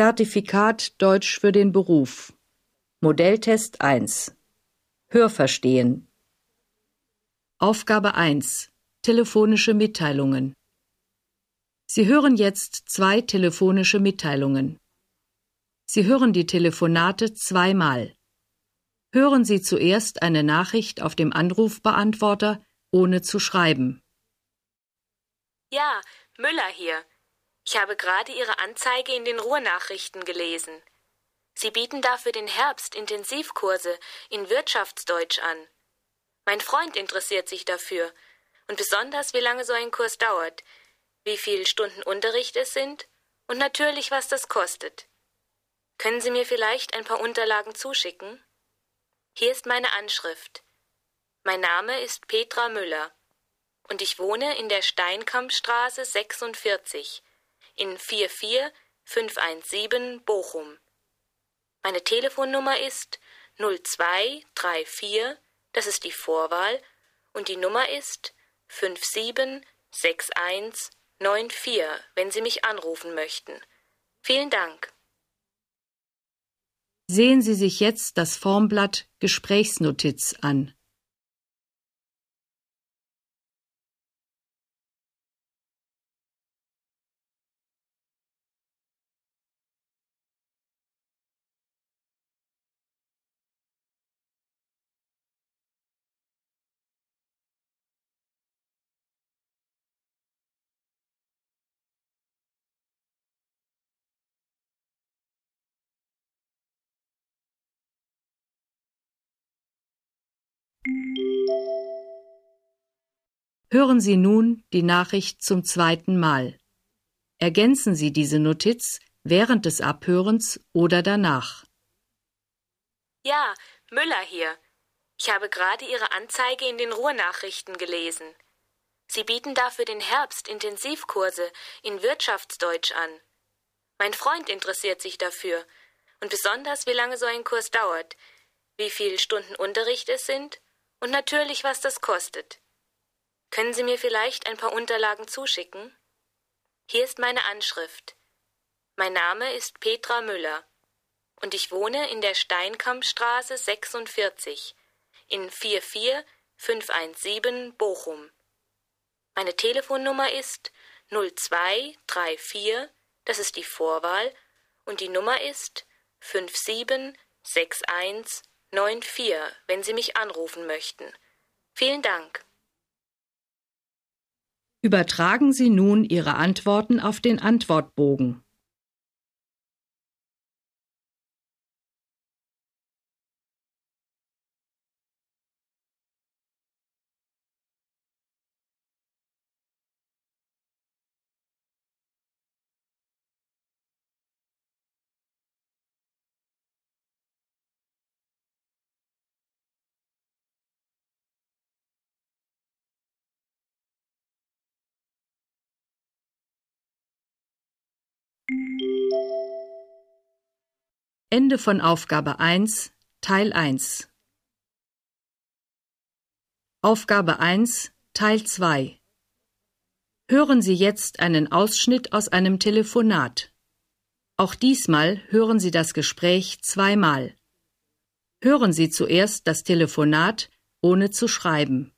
Zertifikat Deutsch für den Beruf. Modelltest 1. Hörverstehen. Aufgabe 1. Telefonische Mitteilungen. Sie hören jetzt zwei telefonische Mitteilungen. Sie hören die Telefonate zweimal. Hören Sie zuerst eine Nachricht auf dem Anrufbeantworter, ohne zu schreiben. Ja, Müller hier. Ich habe gerade Ihre Anzeige in den Ruhrnachrichten gelesen. Sie bieten dafür den Herbst Intensivkurse in Wirtschaftsdeutsch an. Mein Freund interessiert sich dafür und besonders, wie lange so ein Kurs dauert, wie viele Stunden Unterricht es sind und natürlich, was das kostet. Können Sie mir vielleicht ein paar Unterlagen zuschicken? Hier ist meine Anschrift. Mein Name ist Petra Müller und ich wohne in der Steinkampstraße 46 in 44517 Bochum. Meine Telefonnummer ist 0234, das ist die Vorwahl, und die Nummer ist 576194, wenn Sie mich anrufen möchten. Vielen Dank. Sehen Sie sich jetzt das Formblatt Gesprächsnotiz an. Hören Sie nun die Nachricht zum zweiten Mal. Ergänzen Sie diese Notiz während des Abhörens oder danach. Ja, Müller hier. Ich habe gerade Ihre Anzeige in den Ruhrnachrichten gelesen. Sie bieten dafür den Herbst Intensivkurse in Wirtschaftsdeutsch an. Mein Freund interessiert sich dafür und besonders, wie lange so ein Kurs dauert, wie viele Stunden Unterricht es sind und natürlich, was das kostet. Können Sie mir vielleicht ein paar Unterlagen zuschicken? Hier ist meine Anschrift. Mein Name ist Petra Müller und ich wohne in der Steinkampstraße 46 in 44517 Bochum. Meine Telefonnummer ist 0234, das ist die Vorwahl, und die Nummer ist 576194, wenn Sie mich anrufen möchten. Vielen Dank. Übertragen Sie nun Ihre Antworten auf den Antwortbogen. Ende von Aufgabe 1, Teil 1. Aufgabe 1, Teil 2. Hören Sie jetzt einen Ausschnitt aus einem Telefonat. Auch diesmal hören Sie das Gespräch zweimal. Hören Sie zuerst das Telefonat, ohne zu schreiben.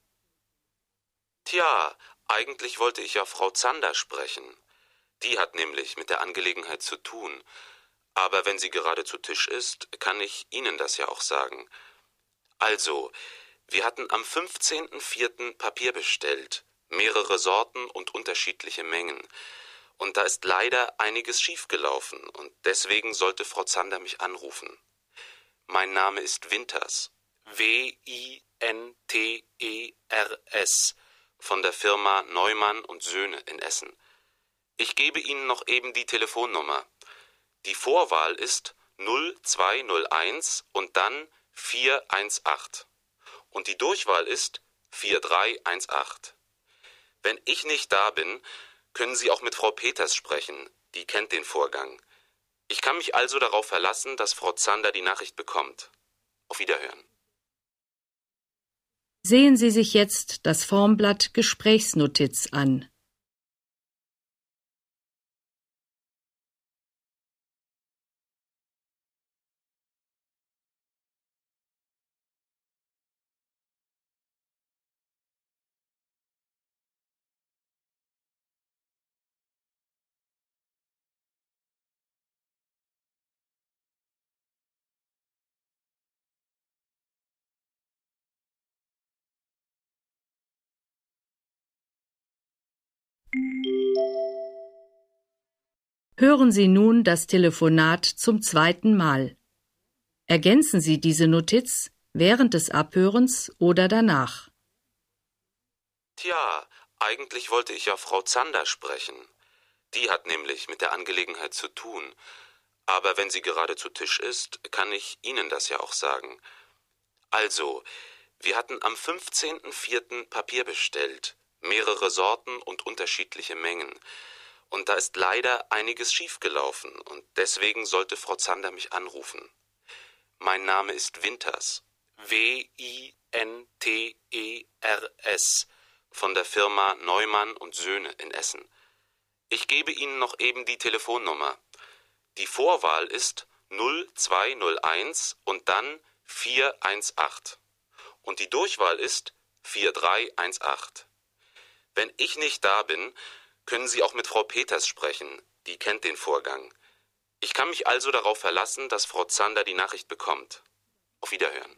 Tja, eigentlich wollte ich ja Frau Zander sprechen. Die hat nämlich mit der Angelegenheit zu tun. Aber wenn sie gerade zu Tisch ist, kann ich Ihnen das ja auch sagen. Also, wir hatten am 15.04. Papier bestellt, mehrere Sorten und unterschiedliche Mengen. Und da ist leider einiges schiefgelaufen, und deswegen sollte Frau Zander mich anrufen. Mein Name ist Winters. W-I-N-T-E-R-S von der Firma Neumann und Söhne in Essen. Ich gebe Ihnen noch eben die Telefonnummer. Die Vorwahl ist 0201 und dann 418. Und die Durchwahl ist 4318. Wenn ich nicht da bin, können Sie auch mit Frau Peters sprechen, die kennt den Vorgang. Ich kann mich also darauf verlassen, dass Frau Zander die Nachricht bekommt. Auf Wiederhören. Sehen Sie sich jetzt das Formblatt Gesprächsnotiz an. Hören Sie nun das Telefonat zum zweiten Mal. Ergänzen Sie diese Notiz während des Abhörens oder danach. Tja, eigentlich wollte ich ja Frau Zander sprechen. Die hat nämlich mit der Angelegenheit zu tun. Aber wenn sie gerade zu Tisch ist, kann ich Ihnen das ja auch sagen. Also, wir hatten am 15.04. Papier bestellt, mehrere Sorten und unterschiedliche Mengen. Und da ist leider einiges schiefgelaufen, und deswegen sollte Frau Zander mich anrufen. Mein Name ist Winters. W-I-N-T-E-R-S von der Firma Neumann und Söhne in Essen. Ich gebe Ihnen noch eben die Telefonnummer. Die Vorwahl ist 0201 und dann 418. Und die Durchwahl ist 4318. Wenn ich nicht da bin, können Sie auch mit Frau Peters sprechen, die kennt den Vorgang. Ich kann mich also darauf verlassen, dass Frau Zander die Nachricht bekommt. Auf Wiederhören.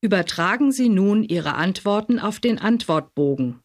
Übertragen Sie nun Ihre Antworten auf den Antwortbogen.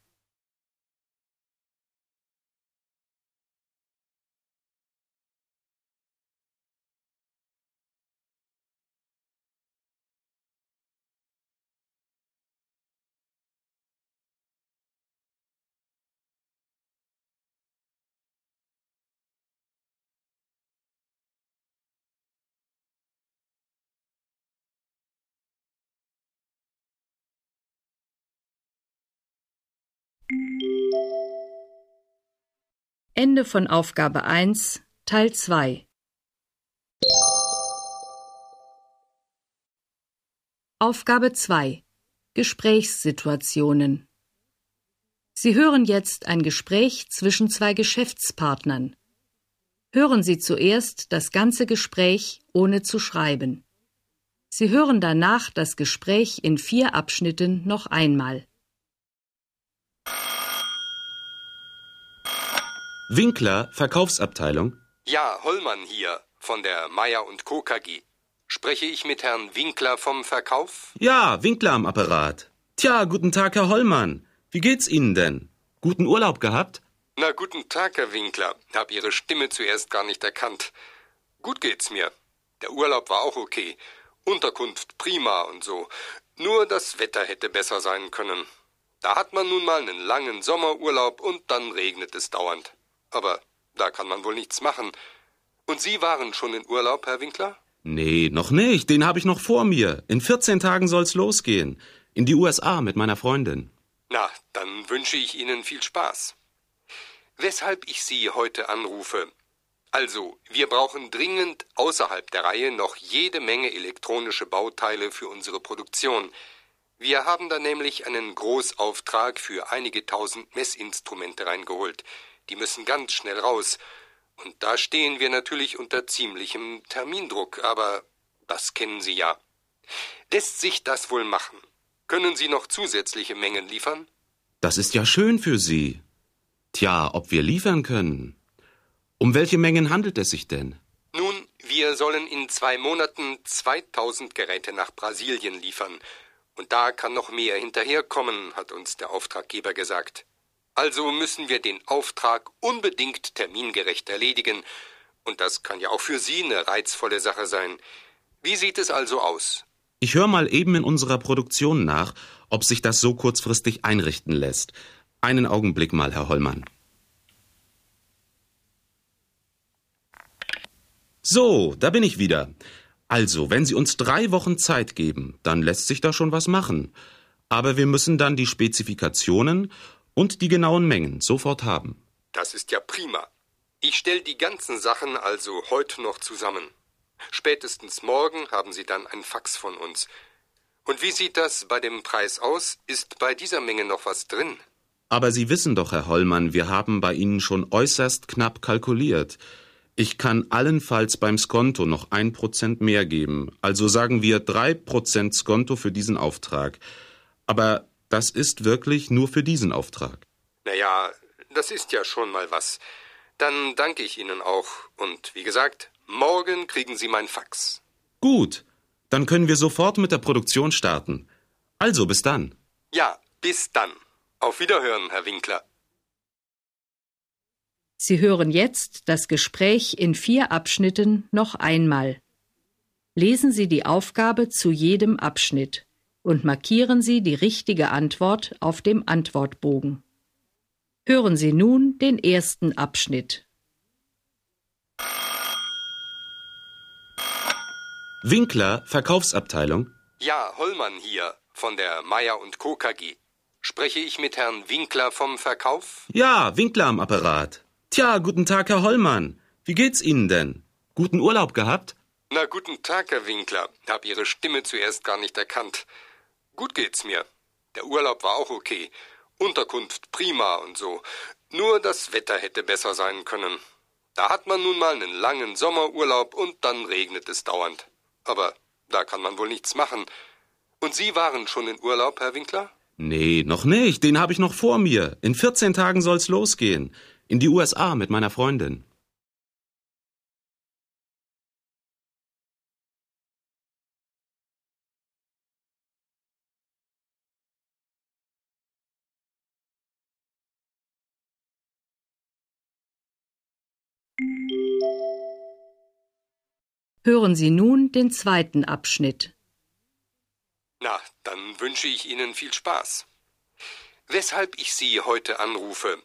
Ende von Aufgabe 1, Teil 2. Aufgabe 2. Gesprächssituationen. Sie hören jetzt ein Gespräch zwischen zwei Geschäftspartnern. Hören Sie zuerst das ganze Gespräch ohne zu schreiben. Sie hören danach das Gespräch in vier Abschnitten noch einmal. Winkler, Verkaufsabteilung. Ja, Hollmann hier von der Meier und Co. KG. Spreche ich mit Herrn Winkler vom Verkauf? Ja, Winkler am Apparat. Tja, guten Tag, Herr Hollmann. Wie geht's Ihnen denn? Guten Urlaub gehabt? Na, guten Tag, Herr Winkler. Hab Ihre Stimme zuerst gar nicht erkannt. Gut geht's mir. Der Urlaub war auch okay. Unterkunft prima und so. Nur das Wetter hätte besser sein können. Da hat man nun mal einen langen Sommerurlaub und dann regnet es dauernd. Aber da kann man wohl nichts machen. Und Sie waren schon in Urlaub, Herr Winkler? Nee, noch nicht. Den habe ich noch vor mir. In 14 Tagen soll's losgehen. In die USA mit meiner Freundin. Na, dann wünsche ich Ihnen viel Spaß. Weshalb ich Sie heute anrufe. Also, wir brauchen dringend außerhalb der Reihe noch jede Menge elektronische Bauteile für unsere Produktion. Wir haben da nämlich einen Großauftrag für einige tausend Messinstrumente reingeholt. Die müssen ganz schnell raus. Und da stehen wir natürlich unter ziemlichem Termindruck, aber das kennen Sie ja. Lässt sich das wohl machen? Können Sie noch zusätzliche Mengen liefern? Das ist ja schön für Sie. Tja, ob wir liefern können. Um welche Mengen handelt es sich denn? Nun, wir sollen in zwei Monaten 2000 Geräte nach Brasilien liefern. Und da kann noch mehr hinterherkommen, hat uns der Auftraggeber gesagt. Also müssen wir den Auftrag unbedingt termingerecht erledigen, und das kann ja auch für Sie eine reizvolle Sache sein. Wie sieht es also aus? Ich höre mal eben in unserer Produktion nach, ob sich das so kurzfristig einrichten lässt. Einen Augenblick mal, Herr Hollmann. So, da bin ich wieder. Also, wenn Sie uns drei Wochen Zeit geben, dann lässt sich da schon was machen. Aber wir müssen dann die Spezifikationen und die genauen Mengen sofort haben. Das ist ja prima. Ich stelle die ganzen Sachen also heute noch zusammen. Spätestens morgen haben Sie dann ein Fax von uns. Und wie sieht das bei dem Preis aus? Ist bei dieser Menge noch was drin? Aber Sie wissen doch, Herr Hollmann, wir haben bei Ihnen schon äußerst knapp kalkuliert. Ich kann allenfalls beim Skonto noch ein Prozent mehr geben, also sagen wir drei Prozent Skonto für diesen Auftrag. Aber das ist wirklich nur für diesen Auftrag. Na ja, das ist ja schon mal was. Dann danke ich Ihnen auch. Und wie gesagt, morgen kriegen Sie mein Fax. Gut. Dann können wir sofort mit der Produktion starten. Also bis dann. Ja, bis dann. Auf Wiederhören, Herr Winkler. Sie hören jetzt das Gespräch in vier Abschnitten noch einmal. Lesen Sie die Aufgabe zu jedem Abschnitt und markieren Sie die richtige Antwort auf dem Antwortbogen. Hören Sie nun den ersten Abschnitt. Winkler, Verkaufsabteilung. Ja, Hollmann hier von der Meier und Co. KG. Spreche ich mit Herrn Winkler vom Verkauf? Ja, Winkler am Apparat. Tja, guten Tag, Herr Hollmann. Wie geht's Ihnen denn? Guten Urlaub gehabt? Na, guten Tag, Herr Winkler. Hab Ihre Stimme zuerst gar nicht erkannt. Gut geht's mir. Der Urlaub war auch okay. Unterkunft prima und so. Nur das Wetter hätte besser sein können. Da hat man nun mal einen langen Sommerurlaub und dann regnet es dauernd. Aber da kann man wohl nichts machen. Und Sie waren schon in Urlaub, Herr Winkler? Nee, noch nicht. Den habe ich noch vor mir. In 14 Tagen soll's losgehen. In die USA mit meiner Freundin. Hören Sie nun den zweiten Abschnitt. Na, dann wünsche ich Ihnen viel Spaß. Weshalb ich Sie heute anrufe.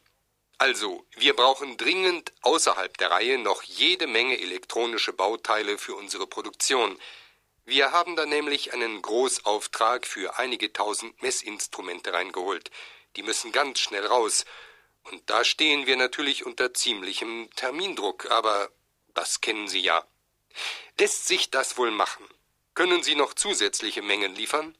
Also, wir brauchen dringend außerhalb der Reihe noch jede Menge elektronische Bauteile für unsere Produktion. Wir haben da nämlich einen Großauftrag für einige tausend Messinstrumente reingeholt. Die müssen ganz schnell raus. Und da stehen wir natürlich unter ziemlichem Termindruck, aber das kennen Sie ja. Lässt sich das wohl machen? Können Sie noch zusätzliche Mengen liefern?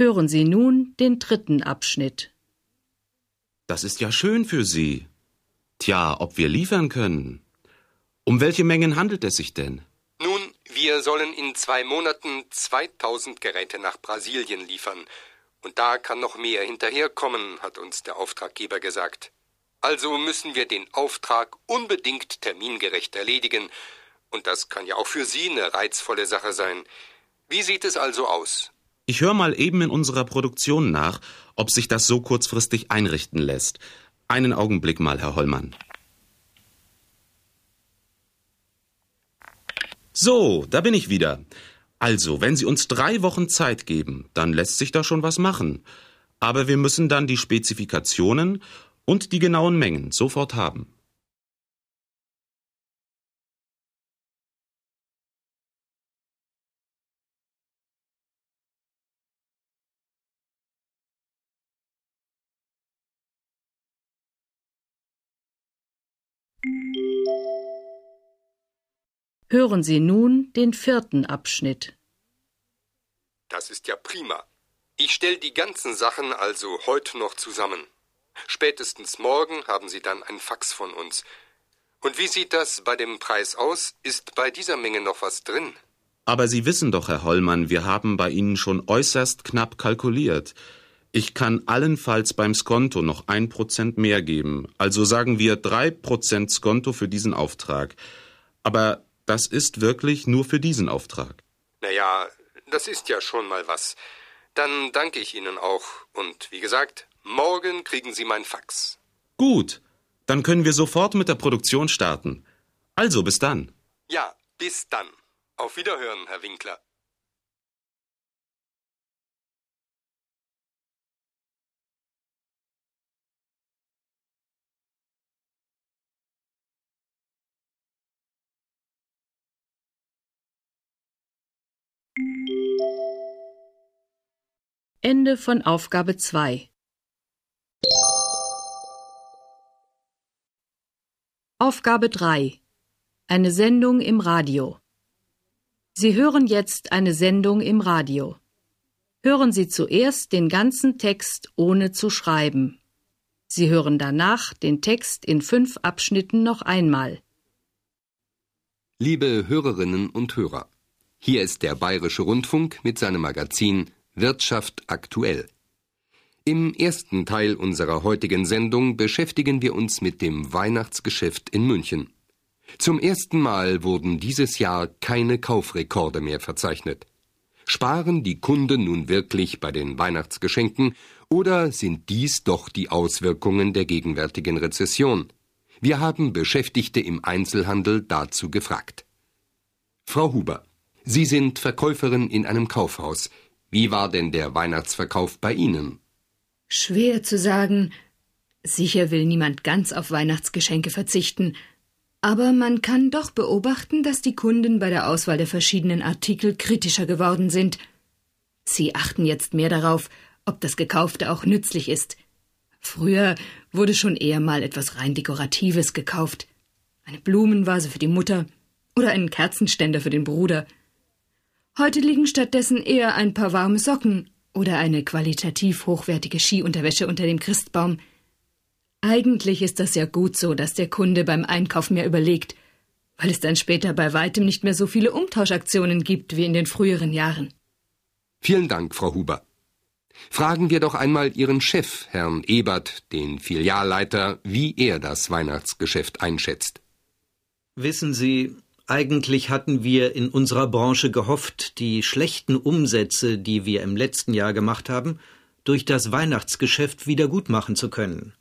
Hören Sie nun den dritten Abschnitt. Das ist ja schön für Sie. Tja, ob wir liefern können. Um welche Mengen handelt es sich denn? Nun, wir sollen in zwei Monaten 2000 Geräte nach Brasilien liefern. Und da kann noch mehr hinterherkommen, hat uns der Auftraggeber gesagt. Also müssen wir den Auftrag unbedingt termingerecht erledigen. Und das kann ja auch für Sie eine reizvolle Sache sein. Wie sieht es also aus? Ich höre mal eben in unserer Produktion nach, ob sich das so kurzfristig einrichten lässt. Einen Augenblick mal, Herr Hollmann. So, da bin ich wieder. Also, wenn Sie uns drei Wochen Zeit geben, dann lässt sich da schon was machen. Aber wir müssen dann die Spezifikationen und die genauen Mengen sofort haben. Hören Sie nun den vierten Abschnitt. Das ist ja prima. Ich stelle die ganzen Sachen also heute noch zusammen. Spätestens morgen haben Sie dann ein Fax von uns. Und wie sieht das bei dem Preis aus? Ist bei dieser Menge noch was drin? Aber Sie wissen doch, Herr Hollmann, wir haben bei Ihnen schon äußerst knapp kalkuliert. Ich kann allenfalls beim Skonto noch ein Prozent mehr geben. Also sagen wir drei Prozent Skonto für diesen Auftrag. Aber das ist wirklich nur für diesen Auftrag. Na ja, das ist ja schon mal was. Dann danke ich Ihnen auch. Und wie gesagt, morgen kriegen Sie mein Fax. Gut, dann können wir sofort mit der Produktion starten. Also bis dann. Ja, bis dann. Auf Wiederhören, Herr Winkler. Ende von Aufgabe 2. Aufgabe 3. Eine Sendung im Radio. Sie hören jetzt eine Sendung im Radio. Hören Sie zuerst den ganzen Text ohne zu schreiben. Sie hören danach den Text in fünf Abschnitten noch einmal. Liebe Hörerinnen und Hörer, hier ist der Bayerische Rundfunk mit seinem Magazin Wirtschaft aktuell. Im ersten Teil unserer heutigen Sendung beschäftigen wir uns mit dem Weihnachtsgeschäft in München. Zum ersten Mal wurden dieses Jahr keine Kaufrekorde mehr verzeichnet. Sparen die Kunden nun wirklich bei den Weihnachtsgeschenken oder sind dies doch die Auswirkungen der gegenwärtigen Rezession? Wir haben Beschäftigte im Einzelhandel dazu gefragt. Frau Huber, Sie sind Verkäuferin in einem Kaufhaus. Wie war denn der Weihnachtsverkauf bei Ihnen? Schwer zu sagen. Sicher will niemand ganz auf Weihnachtsgeschenke verzichten, aber man kann doch beobachten, dass die Kunden bei der Auswahl der verschiedenen Artikel kritischer geworden sind. Sie achten jetzt mehr darauf, ob das Gekaufte auch nützlich ist. Früher wurde schon eher mal etwas rein Dekoratives gekauft. Eine Blumenvase für die Mutter oder einen Kerzenständer für den Bruder. Heute liegen stattdessen eher ein paar warme Socken oder eine qualitativ hochwertige Skiunterwäsche unter dem Christbaum. Eigentlich ist das ja gut so, dass der Kunde beim Einkauf mehr überlegt, weil es dann später bei weitem nicht mehr so viele Umtauschaktionen gibt wie in den früheren Jahren. Vielen Dank, Frau Huber. Fragen wir doch einmal Ihren Chef, Herrn Ebert, den Filialleiter, wie er das Weihnachtsgeschäft einschätzt. Wissen Sie, eigentlich hatten wir in unserer Branche gehofft, die schlechten Umsätze, die wir im letzten Jahr gemacht haben, durch das Weihnachtsgeschäft wieder gut machen zu können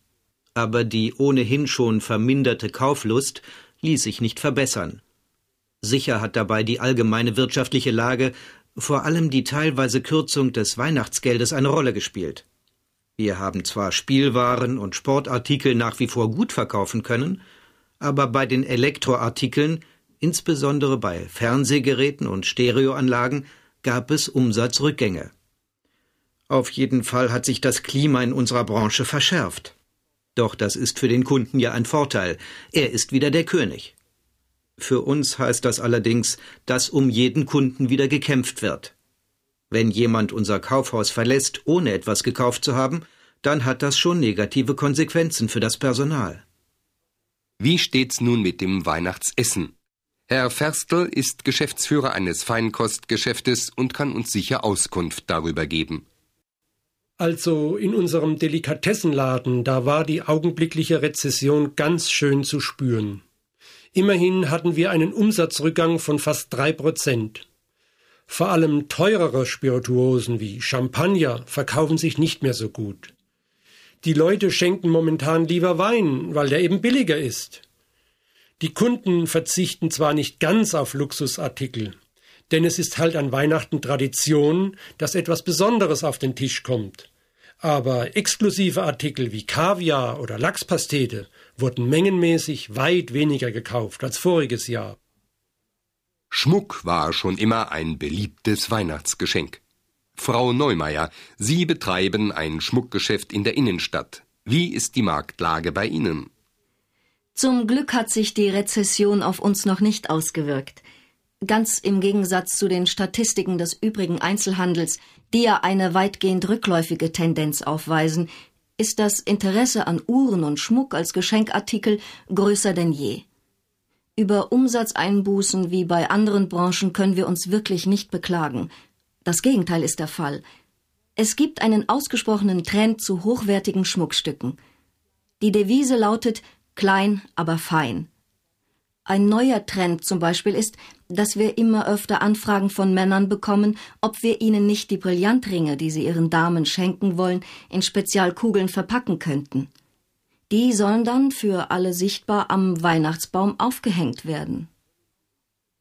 aber die ohnehin schon verminderte Kauflust ließ sich nicht verbessern. Sicher hat dabei die allgemeine wirtschaftliche Lage, vor allem die teilweise Kürzung des Weihnachtsgeldes eine Rolle gespielt. Wir haben zwar Spielwaren und Sportartikel nach wie vor gut verkaufen können, aber bei den Elektroartikeln, insbesondere bei Fernsehgeräten und Stereoanlagen, gab es Umsatzrückgänge. Auf jeden Fall hat sich das Klima in unserer Branche verschärft. Doch das ist für den Kunden ja ein Vorteil. Er ist wieder der König. Für uns heißt das allerdings, dass um jeden Kunden wieder gekämpft wird. Wenn jemand unser Kaufhaus verlässt, ohne etwas gekauft zu haben, dann hat das schon negative Konsequenzen für das Personal. Wie steht's nun mit dem Weihnachtsessen? Herr Ferstl ist Geschäftsführer eines Feinkostgeschäftes und kann uns sicher Auskunft darüber geben. Also in unserem Delikatessenladen, da war die augenblickliche Rezession ganz schön zu spüren. Immerhin hatten wir einen Umsatzrückgang von fast drei Prozent. Vor allem teurere Spirituosen wie Champagner verkaufen sich nicht mehr so gut. Die Leute schenken momentan lieber Wein, weil der eben billiger ist. Die Kunden verzichten zwar nicht ganz auf Luxusartikel, denn es ist halt an Weihnachten Tradition, dass etwas Besonderes auf den Tisch kommt. Aber exklusive Artikel wie Kaviar oder Lachspastete wurden mengenmäßig weit weniger gekauft als voriges Jahr. Schmuck war schon immer ein beliebtes Weihnachtsgeschenk. Frau Neumeier, Sie betreiben ein Schmuckgeschäft in der Innenstadt. Wie ist die Marktlage bei Ihnen? Zum Glück hat sich die Rezession auf uns noch nicht ausgewirkt. Ganz im Gegensatz zu den Statistiken des übrigen Einzelhandels, die ja eine weitgehend rückläufige Tendenz aufweisen, ist das Interesse an Uhren und Schmuck als Geschenkartikel größer denn je. Über Umsatzeinbußen wie bei anderen Branchen können wir uns wirklich nicht beklagen. Das Gegenteil ist der Fall. Es gibt einen ausgesprochenen Trend zu hochwertigen Schmuckstücken. Die Devise lautet klein, aber fein. Ein neuer Trend zum Beispiel ist, dass wir immer öfter Anfragen von Männern bekommen, ob wir ihnen nicht die Brillantringe, die sie ihren Damen schenken wollen, in Spezialkugeln verpacken könnten. Die sollen dann für alle sichtbar am Weihnachtsbaum aufgehängt werden.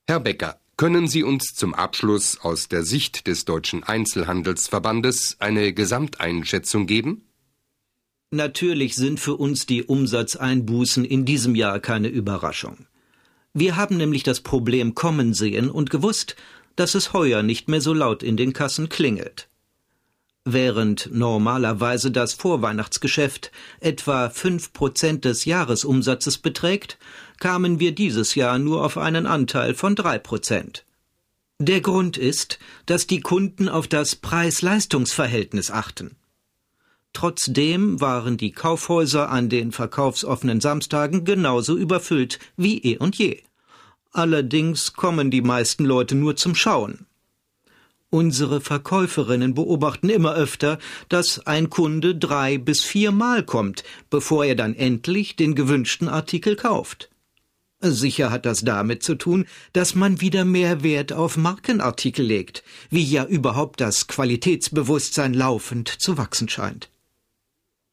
Herr Becker, können Sie uns zum Abschluss aus der Sicht des Deutschen Einzelhandelsverbandes eine Gesamteinschätzung geben? Natürlich sind für uns die Umsatzeinbußen in diesem Jahr keine Überraschung. Wir haben nämlich das Problem kommen sehen und gewusst, dass es heuer nicht mehr so laut in den Kassen klingelt. Während normalerweise das Vorweihnachtsgeschäft etwa fünf Prozent des Jahresumsatzes beträgt, kamen wir dieses Jahr nur auf einen Anteil von drei Prozent. Der Grund ist, dass die Kunden auf das Preis-Leistungs-Verhältnis achten. Trotzdem waren die Kaufhäuser an den verkaufsoffenen Samstagen genauso überfüllt wie eh und je. Allerdings kommen die meisten Leute nur zum Schauen. Unsere Verkäuferinnen beobachten immer öfter, dass ein Kunde drei bis viermal kommt, bevor er dann endlich den gewünschten Artikel kauft. Sicher hat das damit zu tun, dass man wieder mehr Wert auf Markenartikel legt, wie ja überhaupt das Qualitätsbewusstsein laufend zu wachsen scheint.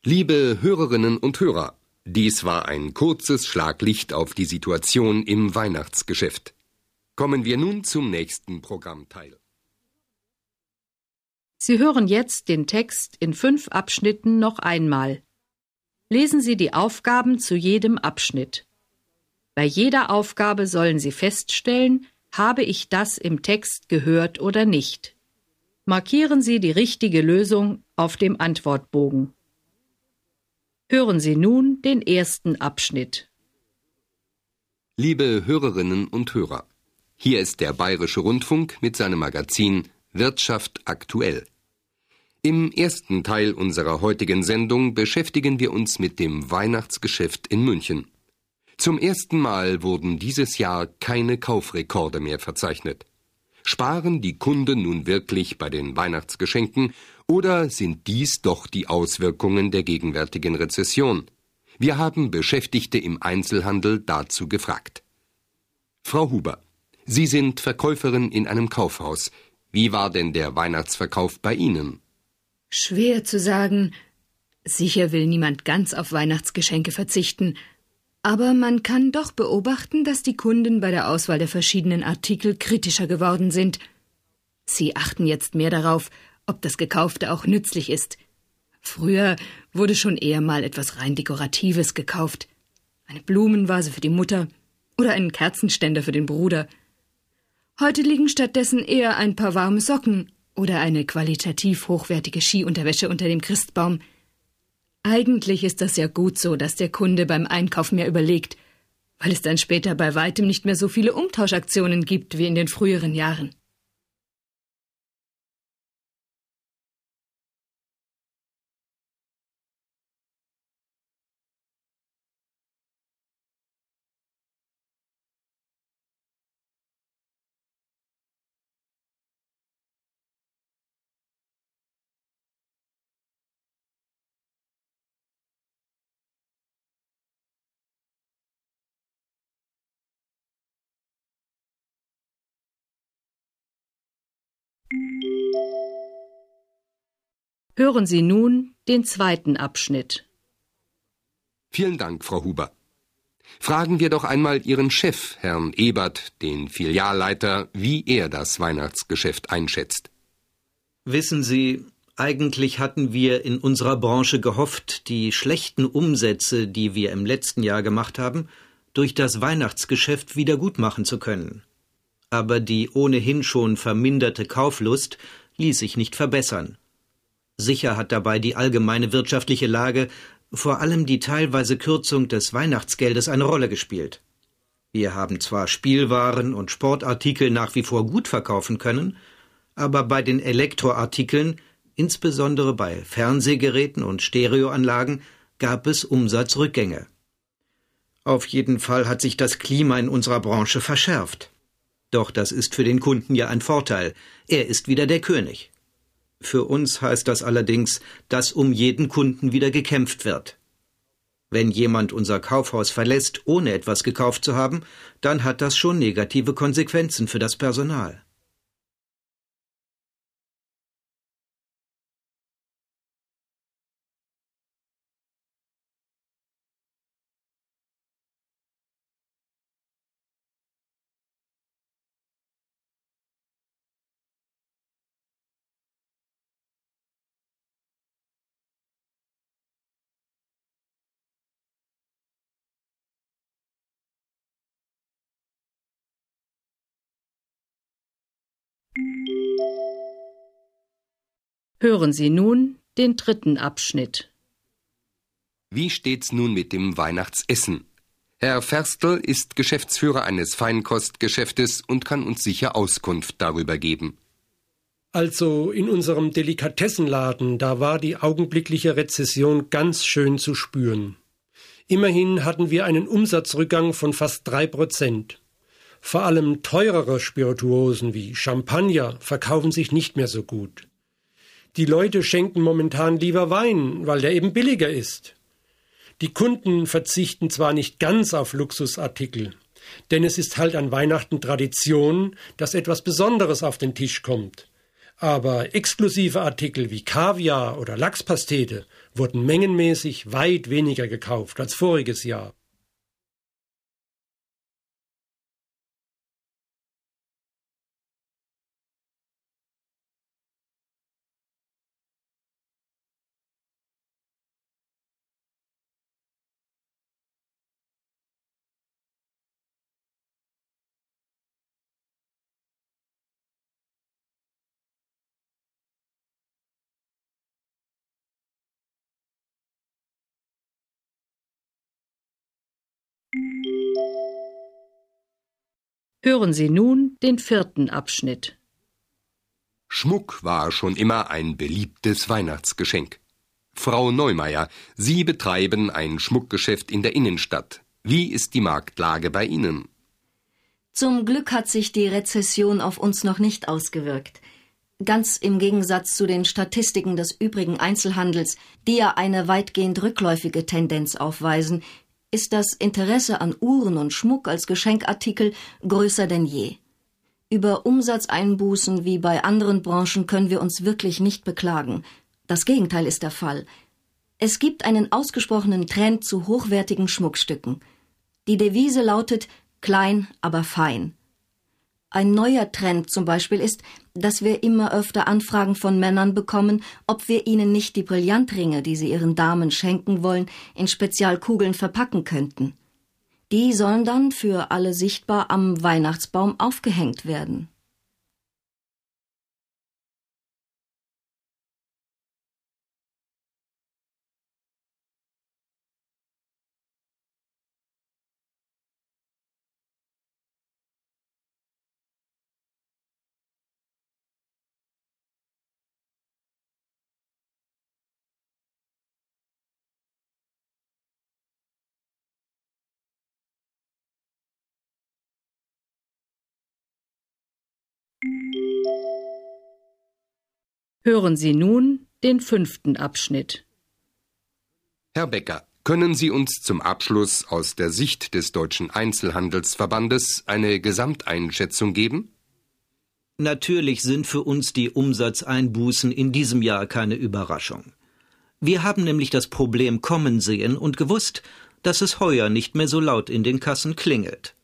Liebe Hörerinnen und Hörer, dies war ein kurzes Schlaglicht auf die Situation im Weihnachtsgeschäft. Kommen wir nun zum nächsten Programmteil. Sie hören jetzt den Text in fünf Abschnitten noch einmal. Lesen Sie die Aufgaben zu jedem Abschnitt. Bei jeder Aufgabe sollen Sie feststellen, habe ich das im Text gehört oder nicht. Markieren Sie die richtige Lösung auf dem Antwortbogen. Hören Sie nun den ersten Abschnitt. Liebe Hörerinnen und Hörer, hier ist der Bayerische Rundfunk mit seinem Magazin Wirtschaft aktuell. Im ersten Teil unserer heutigen Sendung beschäftigen wir uns mit dem Weihnachtsgeschäft in München. Zum ersten Mal wurden dieses Jahr keine Kaufrekorde mehr verzeichnet. Sparen die Kunden nun wirklich bei den Weihnachtsgeschenken oder sind dies doch die Auswirkungen der gegenwärtigen Rezession? Wir haben Beschäftigte im Einzelhandel dazu gefragt. Frau Huber, Sie sind Verkäuferin in einem Kaufhaus. Wie war denn der Weihnachtsverkauf bei Ihnen? Schwer zu sagen. Sicher will niemand ganz auf Weihnachtsgeschenke verzichten, aber man kann doch beobachten, dass die Kunden bei der Auswahl der verschiedenen Artikel kritischer geworden sind. Sie achten jetzt mehr darauf, ob das Gekaufte auch nützlich ist. Früher wurde schon eher mal etwas rein Dekoratives gekauft. Eine Blumenvase für die Mutter oder einen Kerzenständer für den Bruder. Heute liegen stattdessen eher ein paar warme Socken oder eine qualitativ hochwertige Skiunterwäsche unter dem Christbaum – eigentlich ist das ja gut so, dass der Kunde beim Einkauf mehr überlegt, weil es dann später bei weitem nicht mehr so viele Umtauschaktionen gibt wie in den früheren Jahren. Hören Sie nun den zweiten Abschnitt. Vielen Dank, Frau Huber. Fragen wir doch einmal Ihren Chef, Herrn Ebert, den Filialleiter, wie er das Weihnachtsgeschäft einschätzt. Wissen Sie, eigentlich hatten wir in unserer Branche gehofft, die schlechten Umsätze, die wir im letzten Jahr gemacht haben, durch das Weihnachtsgeschäft wieder gut machen zu können. Aber die ohnehin schon verminderte Kauflust ließ sich nicht verbessern. Sicher hat dabei die allgemeine wirtschaftliche Lage, vor allem die teilweise Kürzung des Weihnachtsgeldes eine Rolle gespielt. Wir haben zwar Spielwaren und Sportartikel nach wie vor gut verkaufen können, aber bei den Elektroartikeln, insbesondere bei Fernsehgeräten und Stereoanlagen, gab es Umsatzrückgänge. Auf jeden Fall hat sich das Klima in unserer Branche verschärft. Doch das ist für den Kunden ja ein Vorteil. Er ist wieder der König. Für uns heißt das allerdings, dass um jeden Kunden wieder gekämpft wird. Wenn jemand unser Kaufhaus verlässt, ohne etwas gekauft zu haben, dann hat das schon negative Konsequenzen für das Personal. Hören Sie nun den dritten Abschnitt. Wie steht's nun mit dem Weihnachtsessen? Herr Ferstl ist Geschäftsführer eines Feinkostgeschäftes und kann uns sicher Auskunft darüber geben. Also in unserem Delikatessenladen, da war die augenblickliche Rezession ganz schön zu spüren. Immerhin hatten wir einen Umsatzrückgang von fast drei Prozent. Vor allem teurere Spirituosen wie Champagner verkaufen sich nicht mehr so gut. Die Leute schenken momentan lieber Wein, weil der eben billiger ist. Die Kunden verzichten zwar nicht ganz auf Luxusartikel, denn es ist halt an Weihnachten Tradition, dass etwas Besonderes auf den Tisch kommt. Aber exklusive Artikel wie Kaviar oder Lachspastete wurden mengenmäßig weit weniger gekauft als voriges Jahr. Hören Sie nun den vierten Abschnitt. Schmuck war schon immer ein beliebtes Weihnachtsgeschenk. Frau Neumeier, Sie betreiben ein Schmuckgeschäft in der Innenstadt. Wie ist die Marktlage bei Ihnen? Zum Glück hat sich die Rezession auf uns noch nicht ausgewirkt. Ganz im Gegensatz zu den Statistiken des übrigen Einzelhandels, die ja eine weitgehend rückläufige Tendenz aufweisen, ist das Interesse an Uhren und Schmuck als Geschenkartikel größer denn je. Über Umsatzeinbußen wie bei anderen Branchen können wir uns wirklich nicht beklagen. Das Gegenteil ist der Fall. Es gibt einen ausgesprochenen Trend zu hochwertigen Schmuckstücken. Die Devise lautet klein, aber fein. Ein neuer Trend zum Beispiel ist, dass wir immer öfter Anfragen von Männern bekommen, ob wir ihnen nicht die Brillantringe, die sie ihren Damen schenken wollen, in Spezialkugeln verpacken könnten. Die sollen dann für alle sichtbar am Weihnachtsbaum aufgehängt werden. Hören Sie nun den fünften Abschnitt. Herr Becker, können Sie uns zum Abschluss aus der Sicht des Deutschen Einzelhandelsverbandes eine Gesamteinschätzung geben? Natürlich sind für uns die Umsatzeinbußen in diesem Jahr keine Überraschung. Wir haben nämlich das Problem kommen sehen und gewusst, dass es heuer nicht mehr so laut in den Kassen klingelt.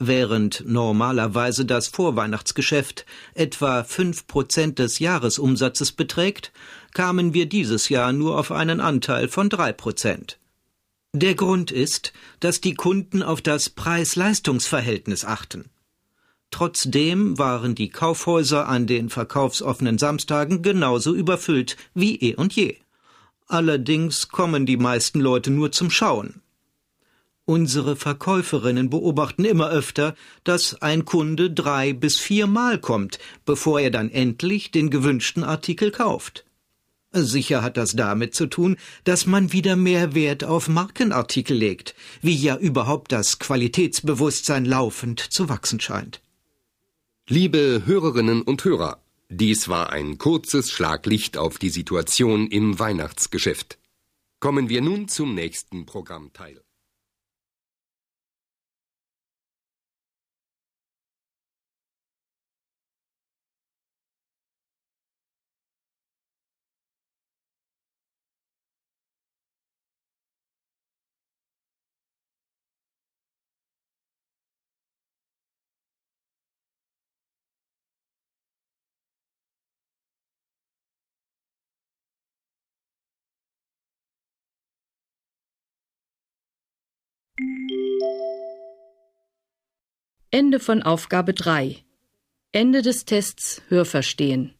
Während normalerweise das Vorweihnachtsgeschäft etwa fünf Prozent des Jahresumsatzes beträgt, kamen wir dieses Jahr nur auf einen Anteil von drei Prozent. Der Grund ist, dass die Kunden auf das Preis-Leistungs-Verhältnis achten. Trotzdem waren die Kaufhäuser an den verkaufsoffenen Samstagen genauso überfüllt wie eh und je. Allerdings kommen die meisten Leute nur zum Schauen. Unsere Verkäuferinnen beobachten immer öfter, dass ein Kunde drei bis viermal kommt, bevor er dann endlich den gewünschten Artikel kauft. Sicher hat das damit zu tun, dass man wieder mehr Wert auf Markenartikel legt, wie ja überhaupt das Qualitätsbewusstsein laufend zu wachsen scheint. Liebe Hörerinnen und Hörer, dies war ein kurzes Schlaglicht auf die Situation im Weihnachtsgeschäft. Kommen wir nun zum nächsten Programmteil. Ende von Aufgabe 3. Ende des Tests Hörverstehen.